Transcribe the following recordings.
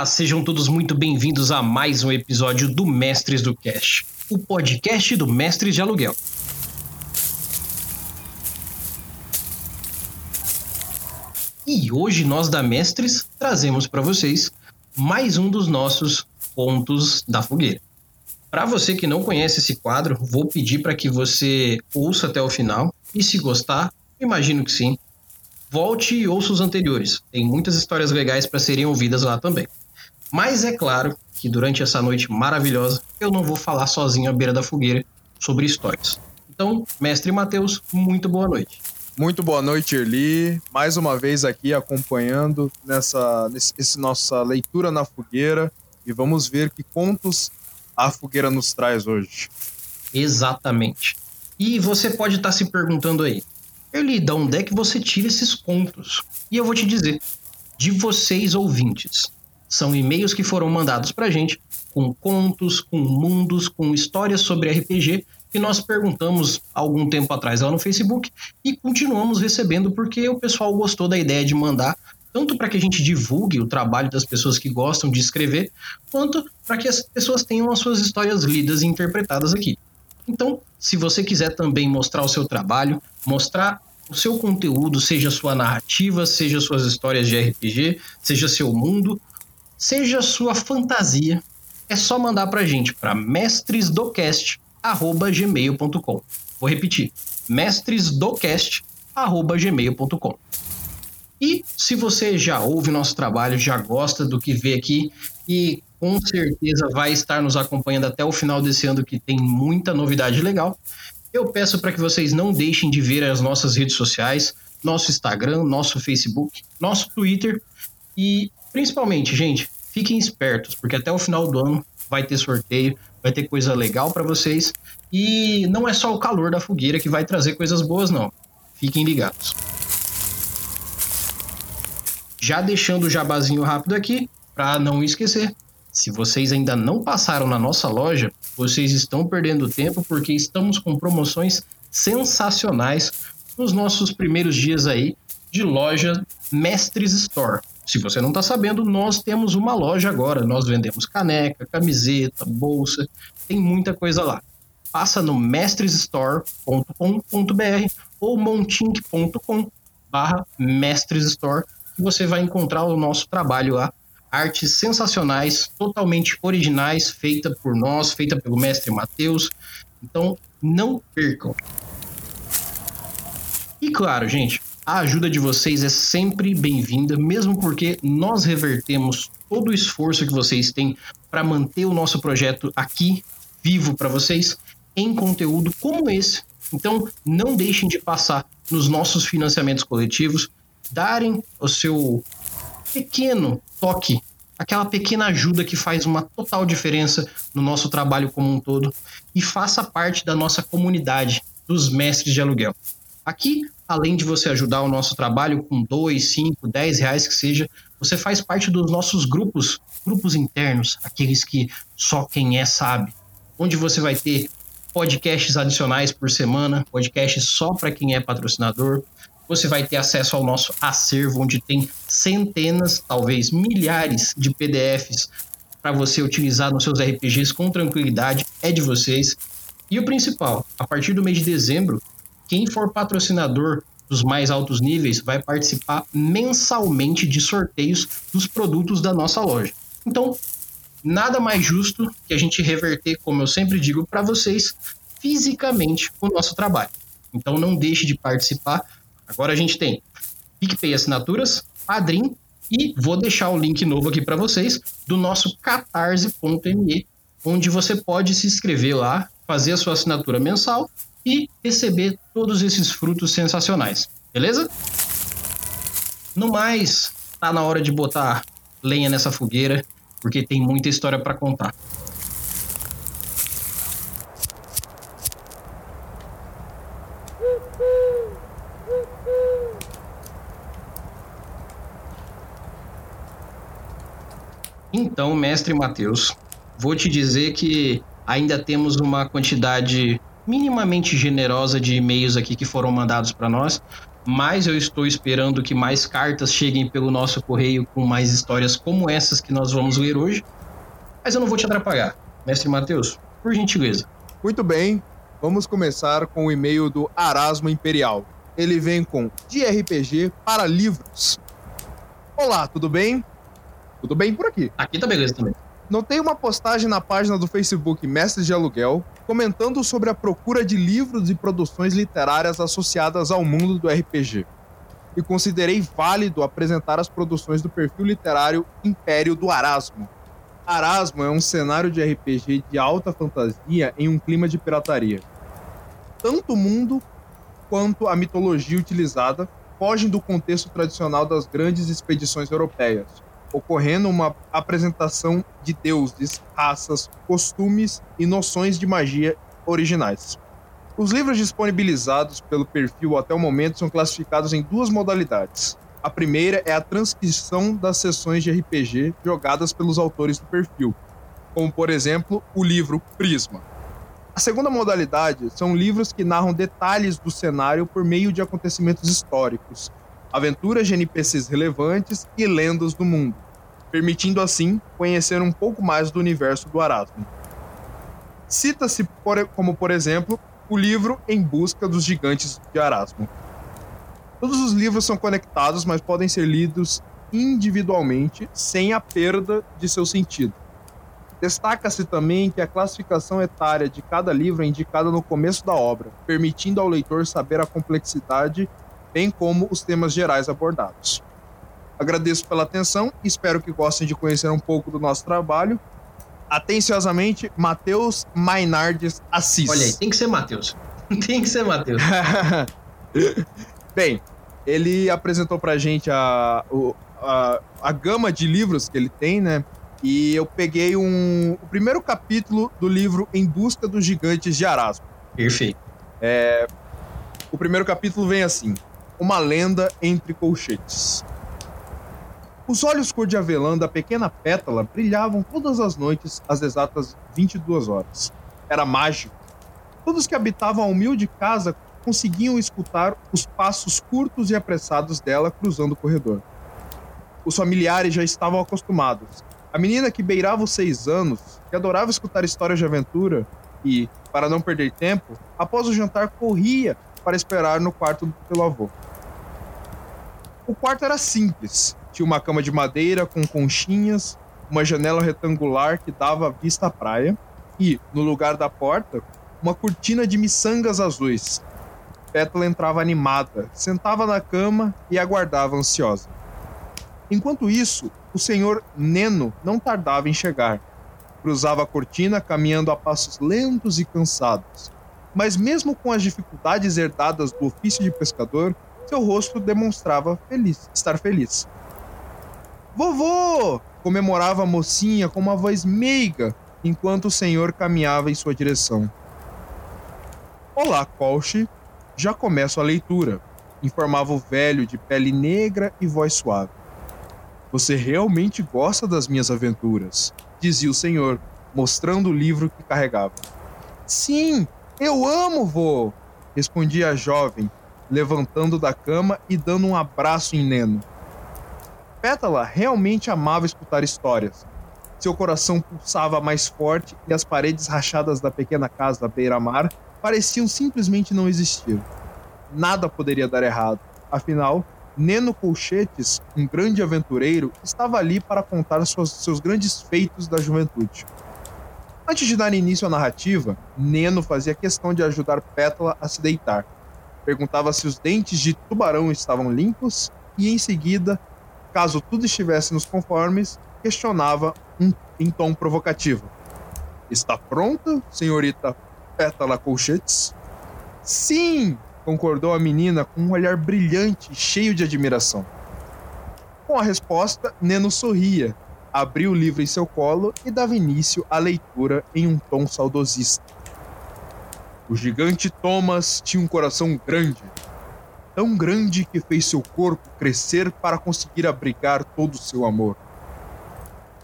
Olá, sejam todos muito bem-vindos a mais um episódio do Mestres do Cash, o podcast do Mestres de Aluguel. E hoje nós da Mestres trazemos para vocês mais um dos nossos pontos da fogueira. Para você que não conhece esse quadro, vou pedir para que você ouça até o final e se gostar, imagino que sim, volte e ouça os anteriores. Tem muitas histórias legais para serem ouvidas lá também. Mas é claro que durante essa noite maravilhosa eu não vou falar sozinho à beira da fogueira sobre histórias. Então, mestre Matheus, muito boa noite. Muito boa noite, Erli. Mais uma vez aqui acompanhando nessa nesse, nossa leitura na fogueira e vamos ver que contos a fogueira nos traz hoje. Exatamente. E você pode estar se perguntando aí, Erli, de onde é que você tira esses contos? E eu vou te dizer, de vocês ouvintes. São e-mails que foram mandados pra gente com contos, com mundos, com histórias sobre RPG que nós perguntamos algum tempo atrás lá no Facebook e continuamos recebendo porque o pessoal gostou da ideia de mandar, tanto para que a gente divulgue o trabalho das pessoas que gostam de escrever, quanto para que as pessoas tenham as suas histórias lidas e interpretadas aqui. Então, se você quiser também mostrar o seu trabalho, mostrar o seu conteúdo, seja sua narrativa, seja suas histórias de RPG, seja seu mundo, seja sua fantasia, é só mandar para gente para mestresdocast gmail.com. Vou repetir, mestresdocast.gmail.com. E se você já ouve nosso trabalho, já gosta do que vê aqui e com certeza vai estar nos acompanhando até o final desse ano, que tem muita novidade legal, eu peço para que vocês não deixem de ver as nossas redes sociais, nosso Instagram, nosso Facebook, nosso Twitter e principalmente, gente, fiquem espertos, porque até o final do ano vai ter sorteio, vai ter coisa legal para vocês. E não é só o calor da fogueira que vai trazer coisas boas, não. Fiquem ligados. Já deixando o jabazinho rápido aqui, para não esquecer, se vocês ainda não passaram na nossa loja, vocês estão perdendo tempo porque estamos com promoções sensacionais nos nossos primeiros dias aí de loja Mestres Store. Se você não está sabendo, nós temos uma loja agora. Nós vendemos caneca, camiseta, bolsa, tem muita coisa lá. Passa no mestresstore.com.br ou montink.com barra mestresstore que você vai encontrar o nosso trabalho lá. Artes sensacionais, totalmente originais, feita por nós, feita pelo mestre Matheus. Então, não percam. E claro, gente, a ajuda de vocês é sempre bem-vinda, mesmo porque nós revertemos todo o esforço que vocês têm para manter o nosso projeto aqui vivo para vocês em conteúdo como esse. Então, não deixem de passar nos nossos financiamentos coletivos, darem o seu pequeno toque, aquela pequena ajuda que faz uma total diferença no nosso trabalho como um todo e faça parte da nossa comunidade dos mestres de aluguel. Aqui além de você ajudar o nosso trabalho com dois, cinco, dez reais que seja, você faz parte dos nossos grupos, grupos internos, aqueles que só quem é sabe, onde você vai ter podcasts adicionais por semana, podcasts só para quem é patrocinador. Você vai ter acesso ao nosso acervo, onde tem centenas, talvez milhares de PDFs para você utilizar nos seus RPGs com tranquilidade, é de vocês. E o principal, a partir do mês de dezembro, quem for patrocinador dos mais altos níveis vai participar mensalmente de sorteios dos produtos da nossa loja. Então, nada mais justo que a gente reverter, como eu sempre digo para vocês, fisicamente o nosso trabalho. Então, não deixe de participar. Agora a gente tem PicPay Assinaturas, Padrim e vou deixar o link novo aqui para vocês do nosso catarse.me, onde você pode se inscrever lá, fazer a sua assinatura mensal e receber todos esses frutos sensacionais, beleza? No mais, tá na hora de botar lenha nessa fogueira, porque tem muita história para contar. Então, mestre Mateus, vou te dizer que ainda temos uma quantidade minimamente generosa de e-mails aqui que foram mandados para nós, mais eu estou esperando que mais cartas cheguem pelo nosso correio com mais histórias como essas que nós vamos ler hoje. Mas eu não vou te atrapalhar. Mestre Matheus, por gentileza. Muito bem, vamos começar com o e-mail do Arasmo Imperial. Ele vem com de RPG para livros. Olá, tudo bem? Tudo bem por aqui. Aqui tá beleza também. Notei uma postagem na página do Facebook Mestres de Aluguel comentando sobre a procura de livros e produções literárias associadas ao mundo do RPG. E considerei válido apresentar as produções do perfil literário Império do Arasmo. Arasmo é um cenário de RPG de alta fantasia em um clima de pirataria. Tanto o mundo quanto a mitologia utilizada fogem do contexto tradicional das grandes expedições europeias ocorrendo uma apresentação de deuses, raças, costumes e noções de magia originais. Os livros disponibilizados pelo perfil até o momento são classificados em duas modalidades. A primeira é a transcrição das sessões de RPG jogadas pelos autores do perfil, como por exemplo o livro Prisma. A segunda modalidade são livros que narram detalhes do cenário por meio de acontecimentos históricos, aventuras de NPCs relevantes e lendas do mundo, permitindo assim conhecer um pouco mais do universo do Arasmo. Cita-se como, por exemplo, o livro Em Busca dos Gigantes de Arasmo. Todos os livros são conectados, mas podem ser lidos individualmente, sem a perda de seu sentido. Destaca-se também que a classificação etária de cada livro é indicada no começo da obra, permitindo ao leitor saber a complexidade bem como os temas gerais abordados. Agradeço pela atenção e espero que gostem de conhecer um pouco do nosso trabalho. Atenciosamente, Matheus Mainardes Assis. Olha aí, tem que ser Matheus. tem que ser Matheus. Bem, ele apresentou pra gente a, a, a gama de livros que ele tem, né? E eu peguei um, o primeiro capítulo do livro Em Busca dos Gigantes de Arasmo. Perfeito. É, o primeiro capítulo vem assim: uma lenda entre colchetes. Os olhos cor de avelã da pequena pétala brilhavam todas as noites às exatas 22 horas. Era mágico. Todos que habitavam a humilde casa conseguiam escutar os passos curtos e apressados dela cruzando o corredor. Os familiares já estavam acostumados. A menina que beirava os seis anos, que adorava escutar histórias de aventura e, para não perder tempo, após o jantar corria para esperar no quarto pelo avô. O quarto era simples. Tinha uma cama de madeira com conchinhas, uma janela retangular que dava vista à praia e, no lugar da porta, uma cortina de miçangas azuis. Pétala entrava animada, sentava na cama e aguardava ansiosa. Enquanto isso, o senhor Neno não tardava em chegar. Cruzava a cortina caminhando a passos lentos e cansados. Mas mesmo com as dificuldades herdadas do ofício de pescador, seu rosto demonstrava feliz, estar feliz. Vovô! comemorava a mocinha com uma voz meiga enquanto o senhor caminhava em sua direção. Olá, Colche. Já começo a leitura, informava o velho de pele negra e voz suave. Você realmente gosta das minhas aventuras, dizia o senhor, mostrando o livro que carregava. Sim, eu amo, vô, respondia a jovem, levantando da cama e dando um abraço em Neno. Pétala realmente amava escutar histórias. Seu coração pulsava mais forte e as paredes rachadas da pequena casa à beira-mar pareciam simplesmente não existir. Nada poderia dar errado. Afinal, Neno Colchetes, um grande aventureiro, estava ali para contar suas, seus grandes feitos da juventude. Antes de dar início à narrativa, Neno fazia questão de ajudar Pétala a se deitar perguntava se os dentes de tubarão estavam limpos e, em seguida, caso tudo estivesse nos conformes, questionava um, em tom provocativo: Está pronta, senhorita Pétala Colchetes? Sim! concordou a menina com um olhar brilhante, cheio de admiração. Com a resposta, Neno sorria, abriu o livro em seu colo e dava início à leitura em um tom saudosista. O gigante Thomas tinha um coração grande, tão grande que fez seu corpo crescer para conseguir abrigar todo o seu amor.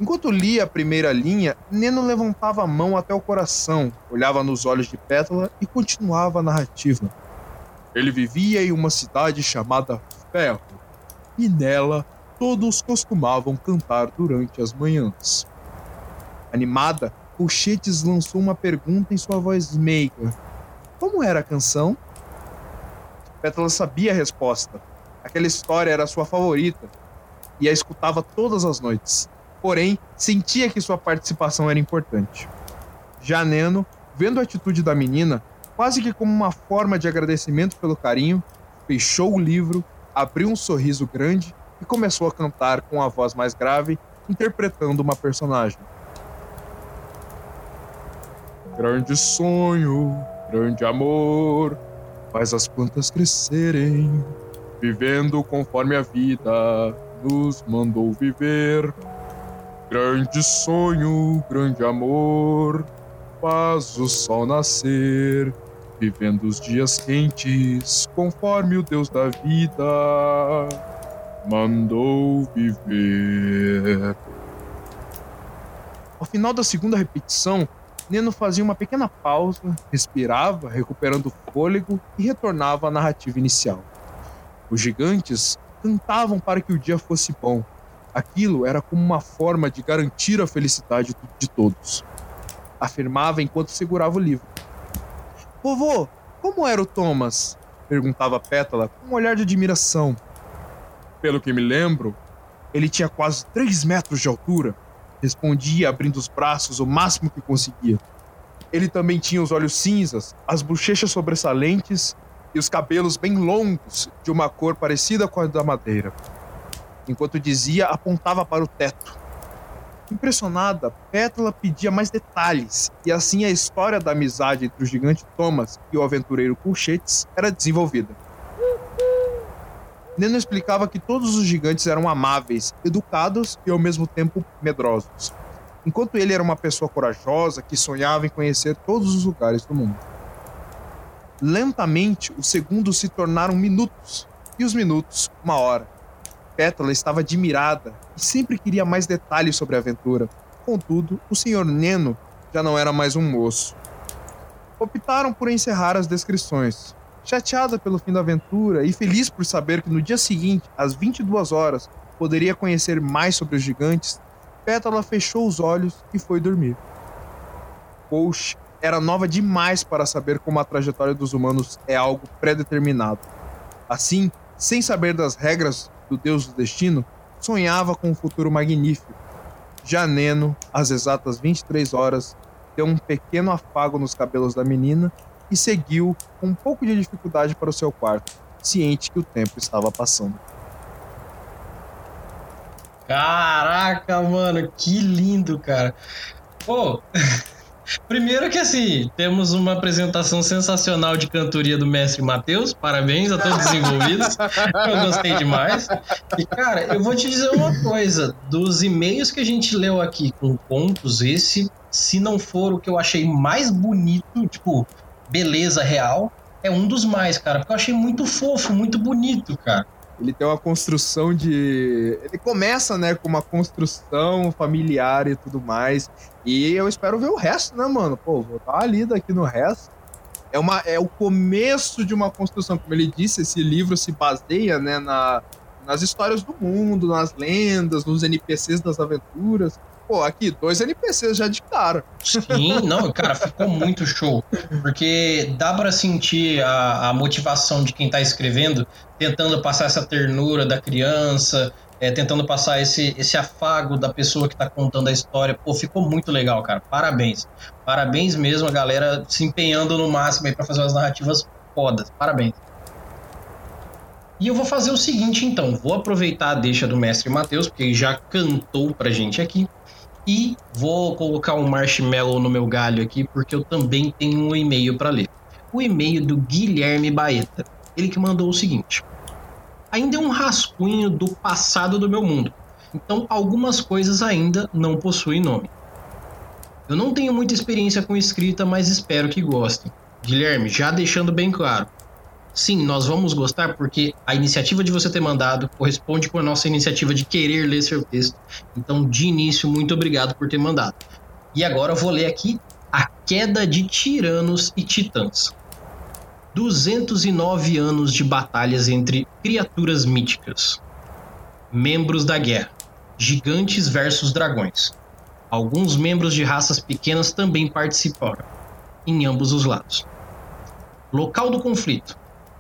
Enquanto lia a primeira linha, Neno levantava a mão até o coração, olhava nos olhos de Pétala e continuava a narrativa. Ele vivia em uma cidade chamada Ferro, e nela todos costumavam cantar durante as manhãs. Animada, Colchetes lançou uma pergunta em sua voz meiga. Como era a canção? Pétala sabia a resposta. Aquela história era sua favorita e a escutava todas as noites. Porém, sentia que sua participação era importante. Já Neno, vendo a atitude da menina, quase que como uma forma de agradecimento pelo carinho, fechou o livro, abriu um sorriso grande e começou a cantar com a voz mais grave, interpretando uma personagem. Grande sonho, grande amor, faz as plantas crescerem, vivendo conforme a vida nos mandou viver. Grande sonho, grande amor, faz o sol nascer, vivendo os dias quentes, conforme o Deus da vida mandou viver. Ao final da segunda repetição, Neno fazia uma pequena pausa, respirava, recuperando o fôlego e retornava à narrativa inicial. Os gigantes cantavam para que o dia fosse bom. Aquilo era como uma forma de garantir a felicidade de todos. Afirmava enquanto segurava o livro. Vovô, como era o Thomas? perguntava Pétala com um olhar de admiração. Pelo que me lembro, ele tinha quase três metros de altura. Respondia abrindo os braços o máximo que conseguia. Ele também tinha os olhos cinzas, as bochechas sobressalentes e os cabelos bem longos, de uma cor parecida com a da madeira. Enquanto dizia, apontava para o teto. Impressionada, Pétala pedia mais detalhes, e assim a história da amizade entre o gigante Thomas e o aventureiro Colchetes era desenvolvida. Neno explicava que todos os gigantes eram amáveis, educados e ao mesmo tempo medrosos, enquanto ele era uma pessoa corajosa que sonhava em conhecer todos os lugares do mundo. Lentamente, os segundos se tornaram minutos, e os minutos, uma hora. Pétala estava admirada e sempre queria mais detalhes sobre a aventura. Contudo, o Sr. Neno já não era mais um moço. Optaram por encerrar as descrições, Chateada pelo fim da aventura e feliz por saber que no dia seguinte, às 22 horas, poderia conhecer mais sobre os gigantes, Pétala fechou os olhos e foi dormir. Coach era nova demais para saber como a trajetória dos humanos é algo pré-determinado. Assim, sem saber das regras do Deus do Destino, sonhava com um futuro magnífico. Já Neno, às exatas 23 horas, deu um pequeno afago nos cabelos da menina e seguiu com um pouco de dificuldade para o seu quarto, ciente que o tempo estava passando. Caraca, mano, que lindo, cara. Pô, primeiro que assim, temos uma apresentação sensacional de cantoria do mestre Matheus. Parabéns a todos os envolvidos. eu gostei demais. E, cara, eu vou te dizer uma coisa: dos e-mails que a gente leu aqui com contos, esse, se não for o que eu achei mais bonito, tipo, beleza real, é um dos mais, cara, porque eu achei muito fofo, muito bonito, cara. Ele tem uma construção de. Ele começa, né, com uma construção familiar e tudo mais. E eu espero ver o resto, né, mano? Pô, vou dar uma lida aqui no resto. É, uma, é o começo de uma construção. Como ele disse, esse livro se baseia, né, na, nas histórias do mundo, nas lendas, nos NPCs das aventuras. Pô, aqui, dois NPCs já de cara. Sim, não, cara, ficou muito show. Porque dá para sentir a, a motivação de quem tá escrevendo, tentando passar essa ternura da criança, é, tentando passar esse, esse afago da pessoa que tá contando a história. Pô, ficou muito legal, cara. Parabéns. Parabéns mesmo, a galera se empenhando no máximo aí pra fazer umas narrativas fodas. Parabéns. E eu vou fazer o seguinte, então. Vou aproveitar a deixa do mestre Matheus, porque ele já cantou pra gente aqui. E vou colocar um marshmallow no meu galho aqui, porque eu também tenho um e-mail para ler. O e-mail do Guilherme Baeta. Ele que mandou o seguinte: Ainda é um rascunho do passado do meu mundo. Então, algumas coisas ainda não possuem nome. Eu não tenho muita experiência com escrita, mas espero que gostem. Guilherme, já deixando bem claro, sim, nós vamos gostar porque a iniciativa de você ter mandado corresponde com a nossa iniciativa de querer ler seu texto. Então, de início, muito obrigado por ter mandado. E agora eu vou ler aqui A Queda de Tiranos e Titãs. 209 anos de batalhas entre criaturas míticas. Membros da guerra: gigantes versus dragões. Alguns membros de raças pequenas também participaram, em ambos os lados. Local do conflito: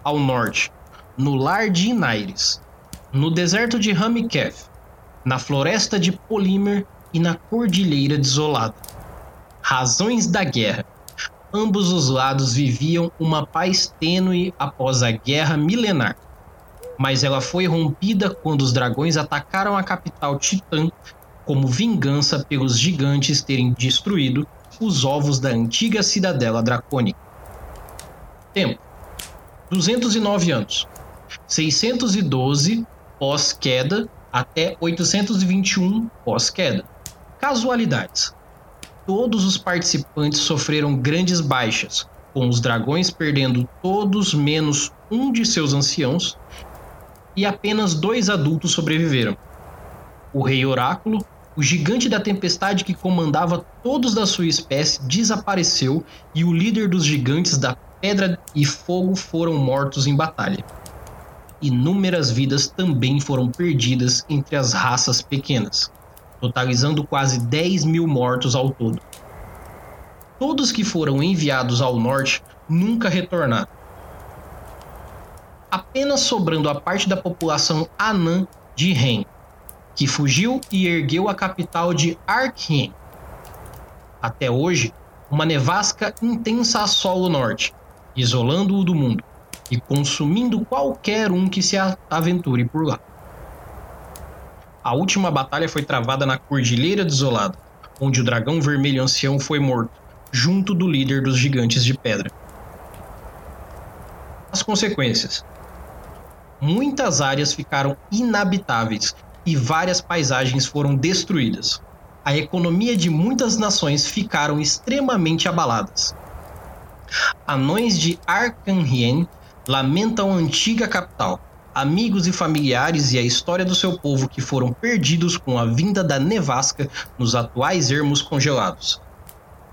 ao norte, no lar de Inaires, no deserto de Ramiketh, na floresta de Polímer e na cordilheira desolada. Razões da guerra: ambos os lados viviam uma paz tênue após a guerra milenar, mas ela foi rompida quando os dragões atacaram a capital Titã como vingança pelos gigantes terem destruído os ovos da antiga cidadela dracônica. Tempo: 209 anos. 612 pós-queda até 821 pós-queda. Casualidades: todos os participantes sofreram grandes baixas, com os dragões perdendo todos menos um de seus anciãos e apenas dois adultos sobreviveram. O Rei Oráculo, o gigante da tempestade que comandava todos da sua espécie, desapareceu e o líder dos gigantes da Pedra e Fogo foram mortos em batalha. Inúmeras vidas também foram perdidas entre as raças pequenas totalizando quase 10 mil mortos ao todo. Todos que foram enviados ao norte nunca retornaram. Apenas sobrando a parte da população anã de Ren, que fugiu e ergueu a capital de Arkhen. Até hoje, uma nevasca intensa assola o norte, isolando-o do mundo e consumindo qualquer um que se aventure por lá. A última batalha foi travada na Cordilheira Desolada, onde o dragão vermelho ancião foi morto, junto do líder dos gigantes de pedra. As consequências: muitas áreas ficaram inabitáveis e várias paisagens foram destruídas. A economia de muitas nações ficaram extremamente abaladas. Anões de Arcanhien lamentam a antiga capital, amigos e familiares e a história do seu povo que foram perdidos com a vinda da nevasca nos atuais ermos congelados.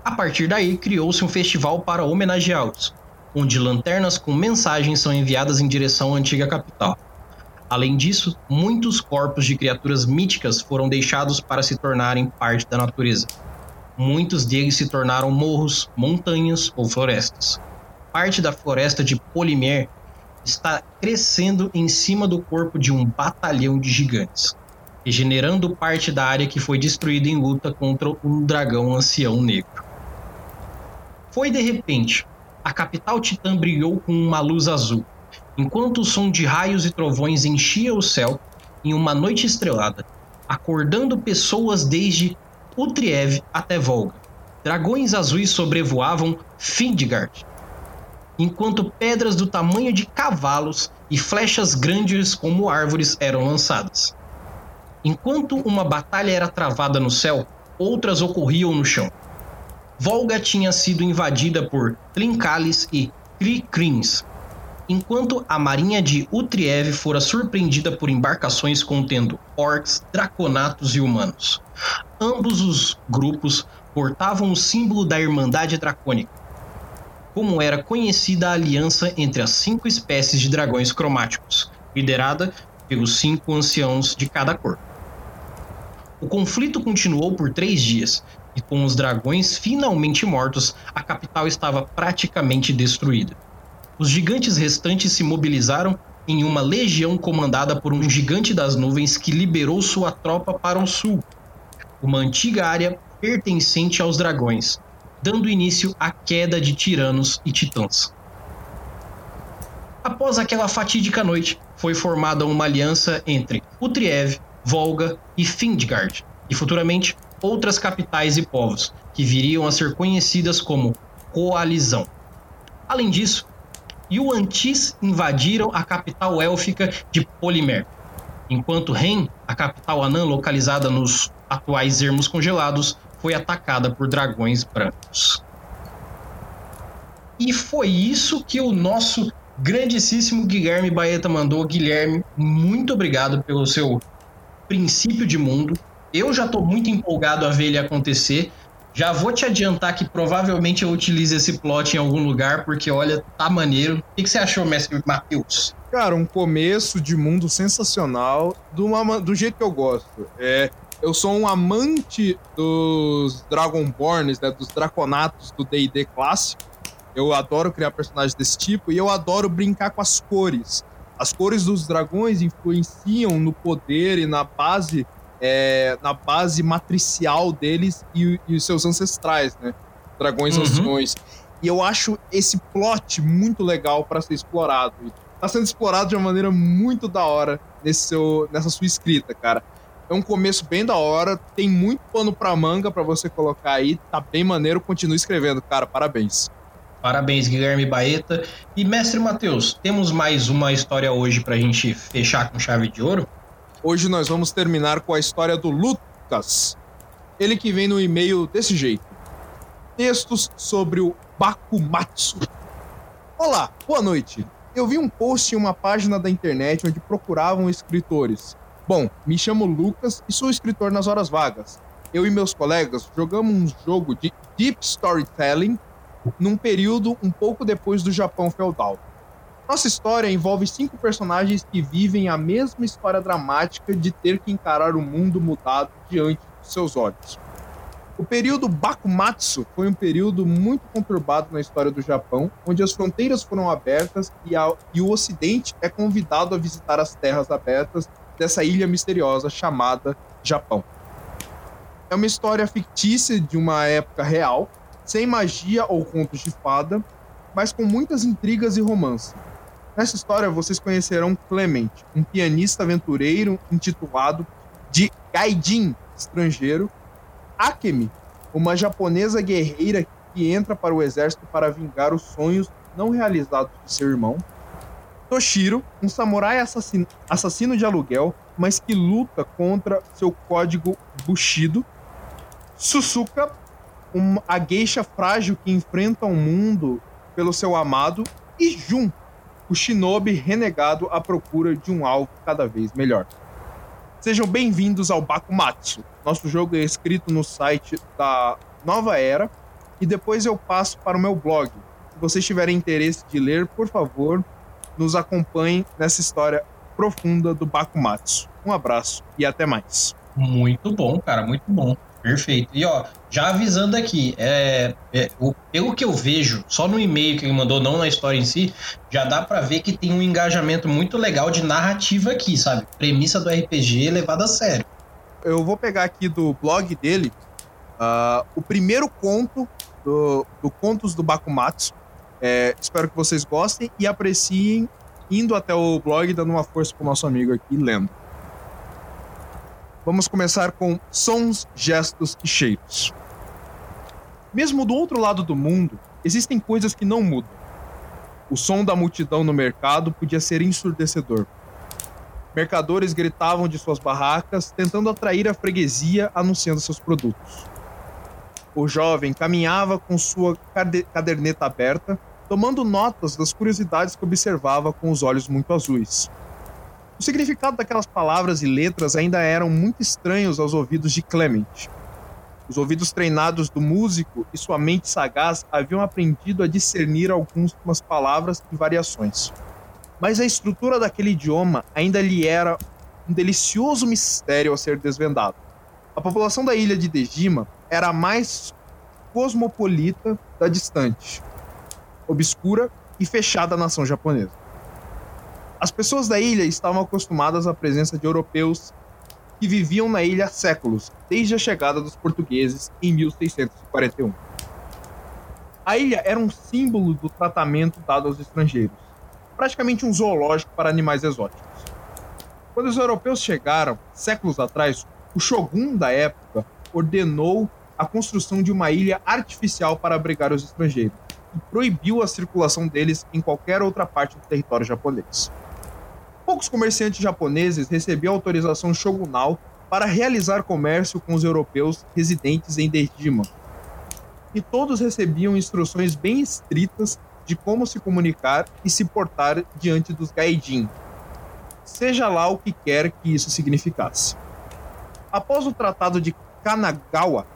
A partir daí, criou-se um festival para homenageá-los, onde lanternas com mensagens são enviadas em direção à antiga capital. Além disso, muitos corpos de criaturas míticas foram deixados para se tornarem parte da natureza. Muitos deles se tornaram morros, montanhas ou florestas. Parte da floresta de Polimer está crescendo em cima do corpo de um batalhão de gigantes, regenerando parte da área que foi destruída em luta contra um dragão ancião negro. Foi de repente, a capital titã brilhou com uma luz azul, enquanto o som de raios e trovões enchia o céu em uma noite estrelada, acordando pessoas desde Utriev até Volga. Dragões azuis sobrevoavam Findgard, enquanto pedras do tamanho de cavalos e flechas grandes como árvores eram lançadas. Enquanto uma batalha era travada no céu, outras ocorriam no chão. Volga tinha sido invadida por Trincalis e Krikrins, enquanto a marinha de Utriev fora surpreendida por embarcações contendo orcs, draconatos e humanos. Ambos os grupos portavam o símbolo da Irmandade Dracônica, como era conhecida a aliança entre as cinco espécies de dragões cromáticos, liderada pelos cinco anciãos de cada cor. O conflito continuou por três dias, e com os dragões finalmente mortos, a capital estava praticamente destruída. Os gigantes restantes se mobilizaram em uma legião comandada por um gigante das nuvens que liberou sua tropa para o sul, uma antiga área pertencente aos dragões, dando início à queda de tiranos e titãs. Após aquela fatídica noite, foi formada uma aliança entre Utriev, Volga e Findgard, e futuramente outras capitais e povos, que viriam a ser conhecidas como Coalizão. Além disso, Yuan-Tis invadiram a capital élfica de Polimer, enquanto Ren, a capital anã localizada nos atuais ermos congelados, foi atacada por dragões brancos. E foi isso que o nosso grandíssimo Guilherme Baeta mandou. Guilherme, muito obrigado pelo seu princípio de mundo. Eu já estou muito empolgado a ver ele acontecer. Já vou te adiantar que provavelmente eu utilize esse plot em algum lugar, porque olha, tá maneiro. O que, que você achou, mestre Matheus? Cara, um começo de mundo sensacional, do, uma, do jeito que eu gosto. É, eu sou um amante dos Dragonborns, né, dos Draconatos do D&D clássico. Eu adoro criar personagens desse tipo e eu adoro brincar com as cores. As cores dos dragões influenciam no poder e na base é, na base matricial deles e, e, os seus ancestrais, né? Dragões uhum. anciões. E eu acho esse plot muito legal para ser explorado. Está sendo explorado de uma maneira muito da hora nesse seu, nessa sua escrita, cara. É um começo bem da hora, tem muito pano pra manga para você colocar aí, tá bem maneiro, continue escrevendo, cara, parabéns. Parabéns, Guilherme Baeta. E mestre Matheus, temos mais uma história hoje pra gente fechar com chave de ouro? Hoje nós vamos terminar com a história do Lucas. Ele que vem no e-mail desse jeito. Textos sobre o Bakumatsu. Olá, boa noite. Eu vi um post em uma página da internet onde procuravam escritores. Bom, me chamo Lucas e sou escritor nas horas vagas. Eu e meus colegas jogamos um jogo de deep storytelling num período um pouco depois do Japão feudal. Nossa história envolve cinco personagens que vivem a mesma história dramática de ter que encarar o mundo mudado diante de seus olhos. O período Bakumatsu foi um período muito conturbado na história do Japão, onde as fronteiras foram abertas e, a, e o Ocidente é convidado a visitar as terras abertas dessa ilha misteriosa chamada Japão. É uma história fictícia de uma época real, sem magia ou contos de fada, mas com muitas intrigas e romance. Nessa história vocês conhecerão Clement, um pianista aventureiro intitulado de Gaijin, estrangeiro, Akemi, uma japonesa guerreira que entra para o exército para vingar os sonhos não realizados de seu irmão, Toshiro, um samurai assassino, assassino de aluguel, mas que luta contra seu código Bushido, Susuka, uma, a geisha frágil que enfrenta o mundo pelo seu amado, e Jun, o shinobi renegado à procura de um alvo cada vez melhor. Sejam bem-vindos ao Bakumatsu. Nosso jogo é escrito no site da Nova Era e depois eu passo para o meu blog. Se vocês tiverem interesse de ler, por favor, nos acompanhem nessa história profunda do Bakumatsu. Um abraço e até mais. Muito bom, cara, muito bom. Perfeito. E ó, já avisando aqui, é, é, o, pelo que eu vejo, só no e-mail que ele mandou, não na história em si, já dá para ver que tem um engajamento muito legal de narrativa aqui, sabe? Premissa do RPG levada a sério. Eu vou pegar aqui do blog dele uh, o primeiro conto do, do Contos do Bakumatsu. É, espero que vocês gostem e apreciem indo até o blog, dando uma força pro nosso amigo aqui, lendo. Vamos começar com sons, gestos e cheiros. Mesmo do outro lado do mundo, existem coisas que não mudam. O som da multidão no mercado podia ser ensurdecedor. Mercadores gritavam de suas barracas, tentando atrair a freguesia anunciando seus produtos. O jovem caminhava com sua caderneta aberta, tomando notas das curiosidades que observava com os olhos muito azuis. O significado daquelas palavras e letras ainda eram muito estranhos aos ouvidos de Clement. Os ouvidos treinados do músico e sua mente sagaz haviam aprendido a discernir algumas palavras e variações. Mas a estrutura daquele idioma ainda lhe era um delicioso mistério a ser desvendado. A população da ilha de Dejima era a mais cosmopolita da distante, obscura e fechada nação japonesa. As pessoas da ilha estavam acostumadas à presença de europeus que viviam na ilha há séculos, desde a chegada dos portugueses em 1641. A ilha era um símbolo do tratamento dado aos estrangeiros, praticamente um zoológico para animais exóticos. Quando os europeus chegaram, séculos atrás, o shogun da época ordenou a construção de uma ilha artificial para abrigar os estrangeiros e proibiu a circulação deles em qualquer outra parte do território japonês poucos comerciantes japoneses recebiam autorização shogunal para realizar comércio com os europeus residentes em Dejima. E todos recebiam instruções bem estritas de como se comunicar e se portar diante dos gaijin, seja lá o que quer que isso significasse. Após o Tratado de Kanagawa,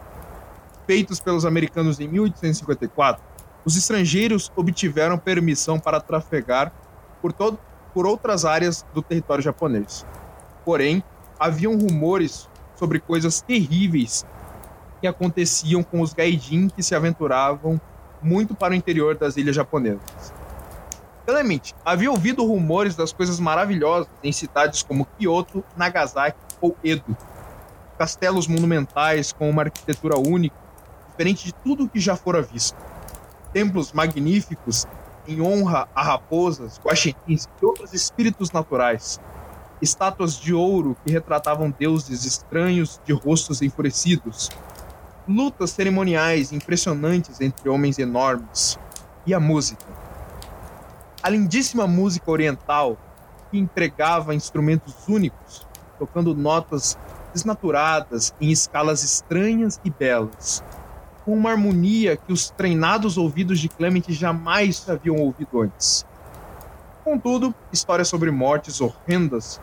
feitos pelos americanos em 1854, os estrangeiros obtiveram permissão para trafegar por, todo, por outras áreas do território japonês. Porém, haviam rumores sobre coisas terríveis que aconteciam com os gaijin que se aventuravam muito para o interior das ilhas japonesas. Clemente havia ouvido rumores das coisas maravilhosas em cidades como Kyoto, Nagasaki ou Edo. Castelos monumentais com uma arquitetura única, diferente de tudo que já fora visto. Templos magníficos em honra a raposas, guaxinins e outros espíritos naturais. Estátuas de ouro que retratavam deuses estranhos de rostos enfurecidos. Lutas cerimoniais impressionantes entre homens enormes. E a música a lindíssima música oriental que empregava instrumentos únicos, tocando notas desnaturadas em escalas estranhas e belas, com uma harmonia que os treinados ouvidos de Clement jamais haviam ouvido antes. Contudo, histórias sobre mortes horrendas,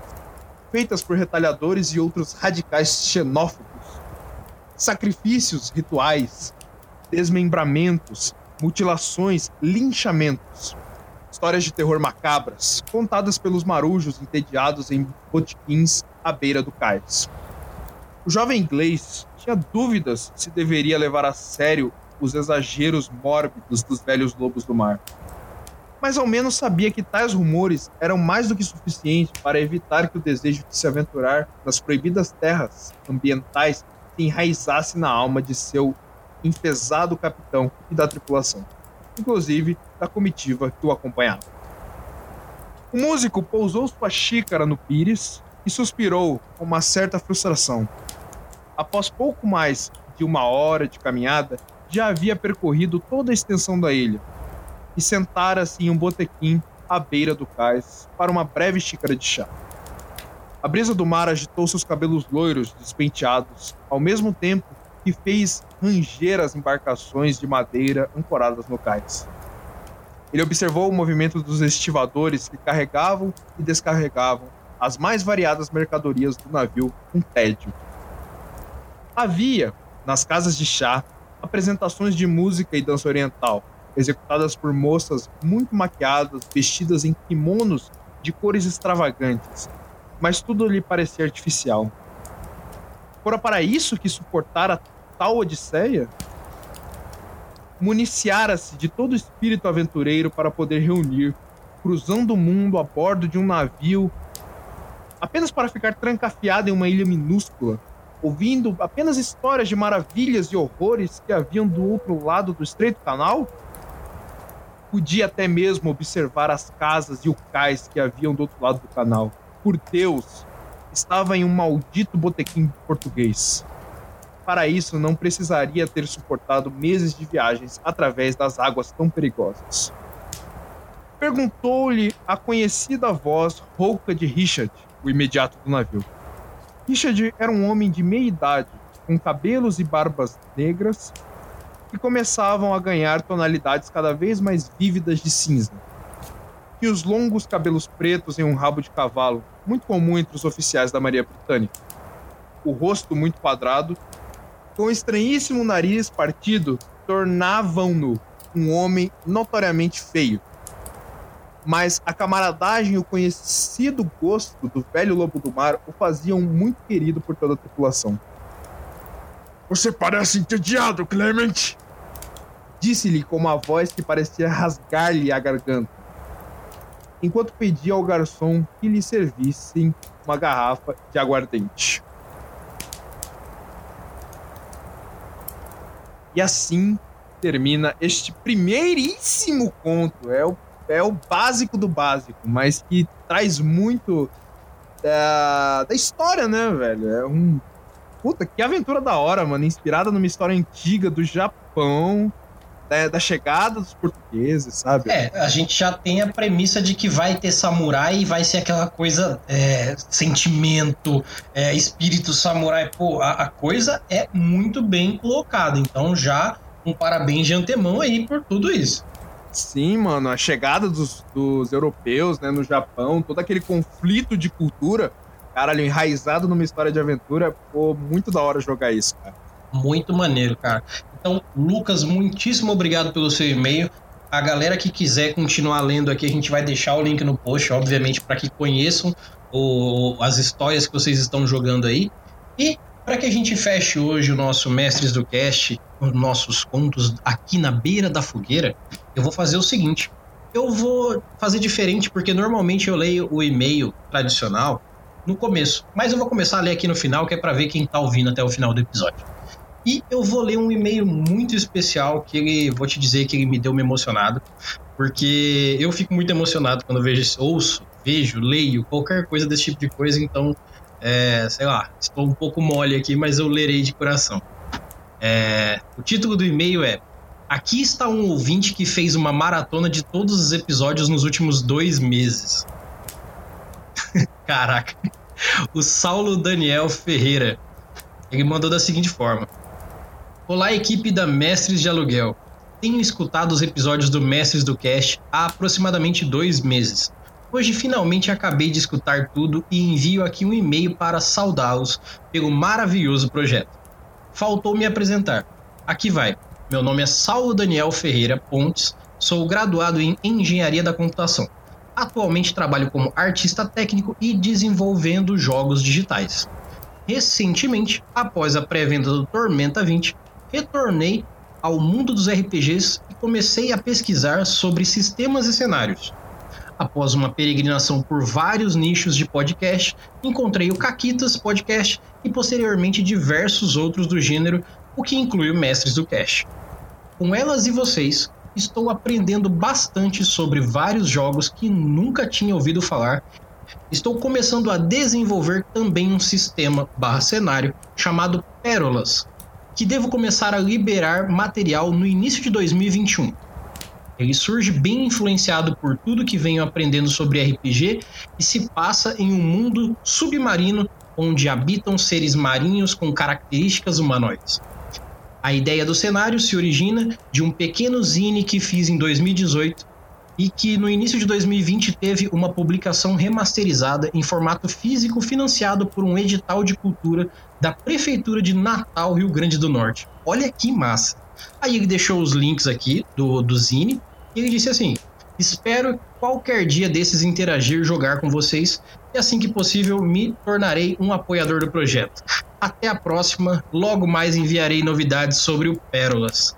feitas por retalhadores e outros radicais xenófobos, sacrifícios rituais, desmembramentos, mutilações, linchamentos, histórias de terror macabras, contadas pelos marujos entediados em botiquins à beira do cais. O jovem inglês tinha dúvidas se deveria levar a sério os exageros mórbidos dos velhos lobos do mar. Mas ao menos sabia que tais rumores eram mais do que suficientes para evitar que o desejo de se aventurar nas proibidas terras ambientais se enraizasse na alma de seu enfesado capitão e da tripulação inclusive da comitiva que o acompanhava. O músico pousou sua xícara no pires e suspirou com uma certa frustração. Após pouco mais de uma hora de caminhada, já havia percorrido toda a extensão da ilha e sentara-se em um botequim à beira do cais para uma breve xícara de chá. A brisa do mar agitou seus cabelos loiros despenteados, ao mesmo tempo que fez ranger as embarcações de madeira ancoradas no cais. Ele observou o movimento dos estivadores que carregavam e descarregavam as mais variadas mercadorias do navio com tédio. Havia, nas casas de chá, apresentações de música e dança oriental, executadas por moças muito maquiadas, vestidas em kimonos de cores extravagantes, mas tudo lhe parecia artificial. Fora para isso que suportara tal odisseia, municiara-se de todo espírito aventureiro para poder reunir, cruzando o mundo a bordo de um navio, apenas para ficar trancafiado em uma ilha minúscula, ouvindo apenas histórias de maravilhas e horrores que haviam do outro lado do estreito canal? Podia até mesmo observar as casas e o cais que haviam do outro lado do canal. Por Deus, estava em um maldito botequim português. Para isso, não precisaria ter suportado meses de viagens através das águas tão perigosas. Perguntou-lhe a conhecida voz rouca de Richard, o imediato do navio. Richard era um homem de meia idade, com cabelos e barbas negras, que começavam a ganhar tonalidades cada vez mais vívidas de cinza. E os longos cabelos pretos em um rabo de cavalo, muito comum entre os oficiais da Marinha Britânica. O rosto muito quadrado com estranhíssimo nariz partido, tornavam-no um homem notoriamente feio. Mas a camaradagem e o conhecido gosto do velho lobo do mar o faziam muito querido por toda a tripulação. Você parece entediado, Clement! Disse-lhe com uma voz que parecia rasgar-lhe a garganta, enquanto pedia ao garçom que lhe servissem uma garrafa de aguardente. E assim termina este primeiríssimo conto. É o, é o básico do básico, mas que traz muito da, da história, né, velho? É um. Puta, que aventura da hora, mano. Inspirada numa história antiga do Japão da, da, chegada dos portugueses, sabe? É, a gente já tem a premissa de que vai ter samurai e vai ser aquela coisa, é, sentimento, é, espírito samurai. Pô, a, a, coisa é muito bem colocada. Então, já um parabéns de antemão aí por tudo isso. Sim, mano, a chegada dos, dos europeus né, no Japão, todo aquele conflito de cultura, caralho, enraizado numa história de aventura, pô, muito da hora jogar isso, cara. Muito maneiro, cara. Então, Lucas, muitíssimo obrigado pelo seu e-mail. A galera que quiser continuar lendo aqui, a gente vai deixar o link no post, obviamente, para que conheçam o, as histórias que vocês estão jogando aí. E para que a gente feche hoje o nosso Mestres do Cast, os nossos contos aqui na beira da fogueira, eu vou fazer o seguinte. Eu vou fazer diferente porque normalmente eu leio o e-mail tradicional no começo, mas eu vou começar a ler aqui no final, que é para ver quem tá ouvindo até o final do episódio. E eu vou ler um e-mail muito especial que ele, vou te dizer que ele me deu me emocionado, porque eu fico muito emocionado quando vejo, ouço, vejo, leio qualquer coisa desse tipo de coisa, então, é, sei lá, estou um pouco mole aqui, mas eu lerei de coração. É, o título do e-mail é Aqui está um ouvinte que fez uma maratona de todos os episódios nos últimos dois meses. Caraca. O Saulo Daniel Ferreira. Ele mandou da seguinte forma: Olá, equipe da Mestres de Aluguel. Tenho escutado os episódios do Mestres do Cast há aproximadamente dois meses. Hoje finalmente acabei de escutar tudo e envio aqui um e-mail para saudá-los pelo maravilhoso projeto. Faltou me apresentar. Aqui vai. Meu nome é Saulo Daniel Ferreira Pontes, sou graduado em Engenharia da Computação. Atualmente trabalho como artista técnico e desenvolvendo jogos digitais. Recentemente, após a pré-venda do Tormenta 20, retornei ao mundo dos RPGs e comecei a pesquisar sobre sistemas e cenários. Após uma peregrinação por vários nichos de podcast, encontrei o Caquitas Podcast e posteriormente diversos outros do gênero, o que inclui o Mestres do Cast. Com elas e vocês, estou aprendendo bastante sobre vários jogos que nunca tinha ouvido falar. Estou começando a desenvolver também um sistema barra cenário chamado Pérolas, que devo começar a liberar material no início de 2021. Ele surge bem influenciado por tudo que venho aprendendo sobre RPG e se passa em um mundo submarino onde habitam seres marinhos com características humanoides. A ideia do cenário se origina de um pequeno zine que fiz em 2018 e que no início de 2020 teve uma publicação remasterizada em formato físico financiado por um edital de cultura da Prefeitura de Natal, Rio Grande do Norte. Olha que massa! Aí ele deixou os links aqui do, do Zine e ele disse assim: Espero qualquer dia desses interagir, jogar com vocês e assim que possível me tornarei um apoiador do projeto. Até a próxima, logo mais enviarei novidades sobre o Pérolas.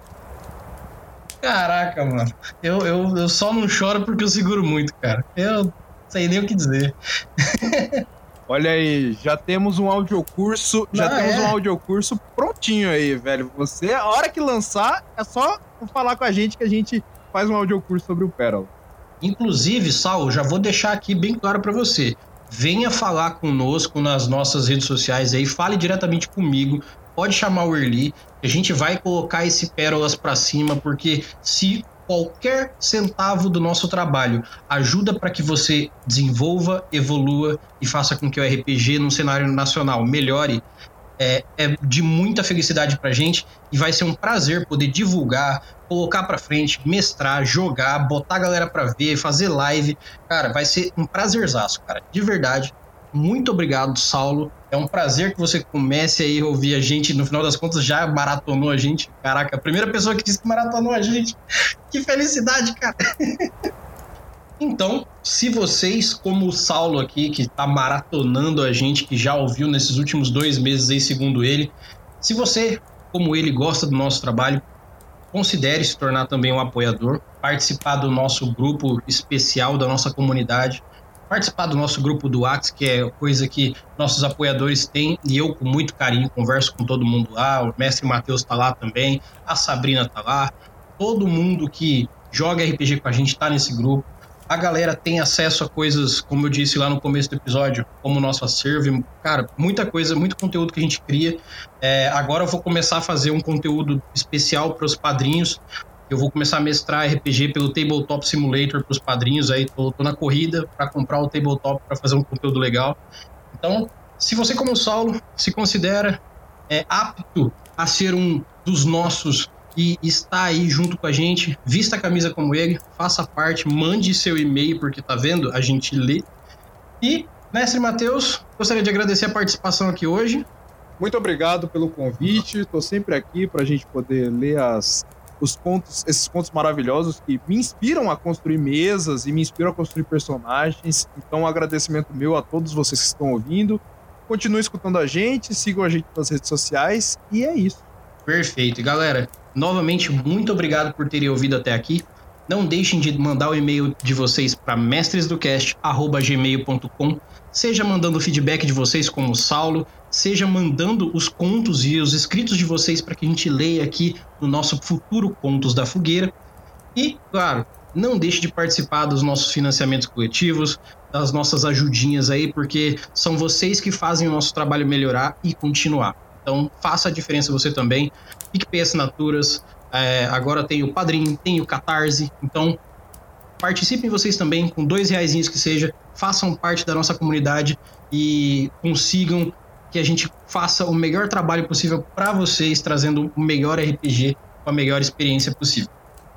Caraca, mano. Eu, eu, eu só não choro porque eu seguro muito, cara. Eu sei nem o que dizer. Olha aí, já temos um audiocurso, já Não, temos é. um audiocurso prontinho aí, velho. Você, a hora que lançar, é só falar com a gente que a gente faz um audiocurso sobre o Pérola. Inclusive, Sal, já vou deixar aqui bem claro para você. Venha falar conosco nas nossas redes sociais aí, fale diretamente comigo. Pode chamar o Erli, a gente vai colocar esse pérolas para cima, porque se qualquer centavo do nosso trabalho ajuda para que você desenvolva, evolua e faça com que o RPG no cenário nacional melhore, é, é de muita felicidade pra gente e vai ser um prazer poder divulgar, colocar pra frente, mestrar, jogar, botar a galera pra ver, fazer live. Cara, vai ser um prazerzaço, cara, de verdade. Muito obrigado, Saulo. É um prazer que você comece aí a ouvir a gente. No final das contas, já maratonou a gente. Caraca, a primeira pessoa que disse que maratonou a gente. Que felicidade, cara. Então, se vocês, como o Saulo aqui, que está maratonando a gente, que já ouviu nesses últimos dois meses aí, segundo ele, se você, como ele, gosta do nosso trabalho, considere se tornar também um apoiador, participar do nosso grupo especial da nossa comunidade, participar do nosso grupo do Whats, que é coisa que nossos apoiadores têm, e eu com muito carinho converso com todo mundo lá, o mestre Matheus está lá também, a Sabrina está lá, todo mundo que joga RPG com a gente está nesse grupo. A galera tem acesso a coisas, como eu disse lá no começo do episódio, como o nosso acervo. Cara, muita coisa, muito conteúdo que a gente cria. É, agora eu vou começar a fazer um conteúdo especial para os padrinhos. Eu vou começar a mestrar RPG pelo Tabletop Simulator para os padrinhos. Aí tô, tô na corrida para comprar o Tabletop para fazer um conteúdo legal. Então, se você, como o Saulo, se considera é, apto a ser um dos nossos e está aí junto com a gente, vista a camisa como ele, faça parte, mande seu e-mail, porque tá vendo? A gente lê. E, mestre Matheus, gostaria de agradecer a participação aqui hoje. muito obrigado pelo convite. Estou sempre aqui para a gente poder ler as, os contos, esses contos maravilhosos que me inspiram a construir mesas e me inspiram a construir personagens. Então, um agradecimento meu a todos vocês que estão ouvindo. Continuem escutando a gente, sigam a gente nas redes sociais e é isso. Perfeito. E galera, novamente, muito obrigado por terem ouvido até aqui. Não deixem de mandar o e-mail de vocês para mestresdocast.gmail.com, seja mandando o feedback de vocês, como o Saulo, seja mandando os contos e os escritos de vocês para que a gente leia aqui no nosso futuro Contos da Fogueira. E, claro, não deixe de participar dos nossos financiamentos coletivos, das nossas ajudinhas aí, porque são vocês que fazem o nosso trabalho melhorar e continuar. Então, faça a diferença você também. PicPay Assinaturas, é, agora tem o Padrim, tem o Catarse. Então, participem vocês também, com dois reais que seja, façam parte da nossa comunidade e consigam que a gente faça o melhor trabalho possível para vocês, trazendo o melhor RPG com a melhor experiência possível.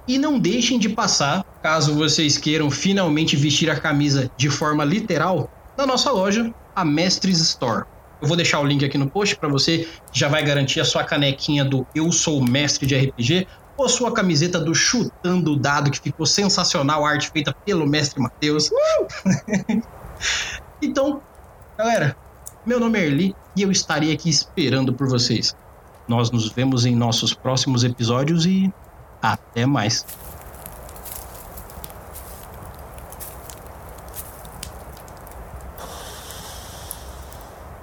E não deixem de passar, caso vocês queiram finalmente vestir a camisa de forma literal, na nossa loja, a Mestres Store. Eu vou deixar o link aqui no post para você já vai garantir a sua canequinha do Eu Sou Mestre de RPG ou a sua camiseta do Chutando o Dado, que ficou sensacional, a arte feita pelo Mestre Matheus. Uh! então, galera, meu nome é Erli e eu estarei aqui esperando por vocês. Nós nos vemos em nossos próximos episódios e até mais.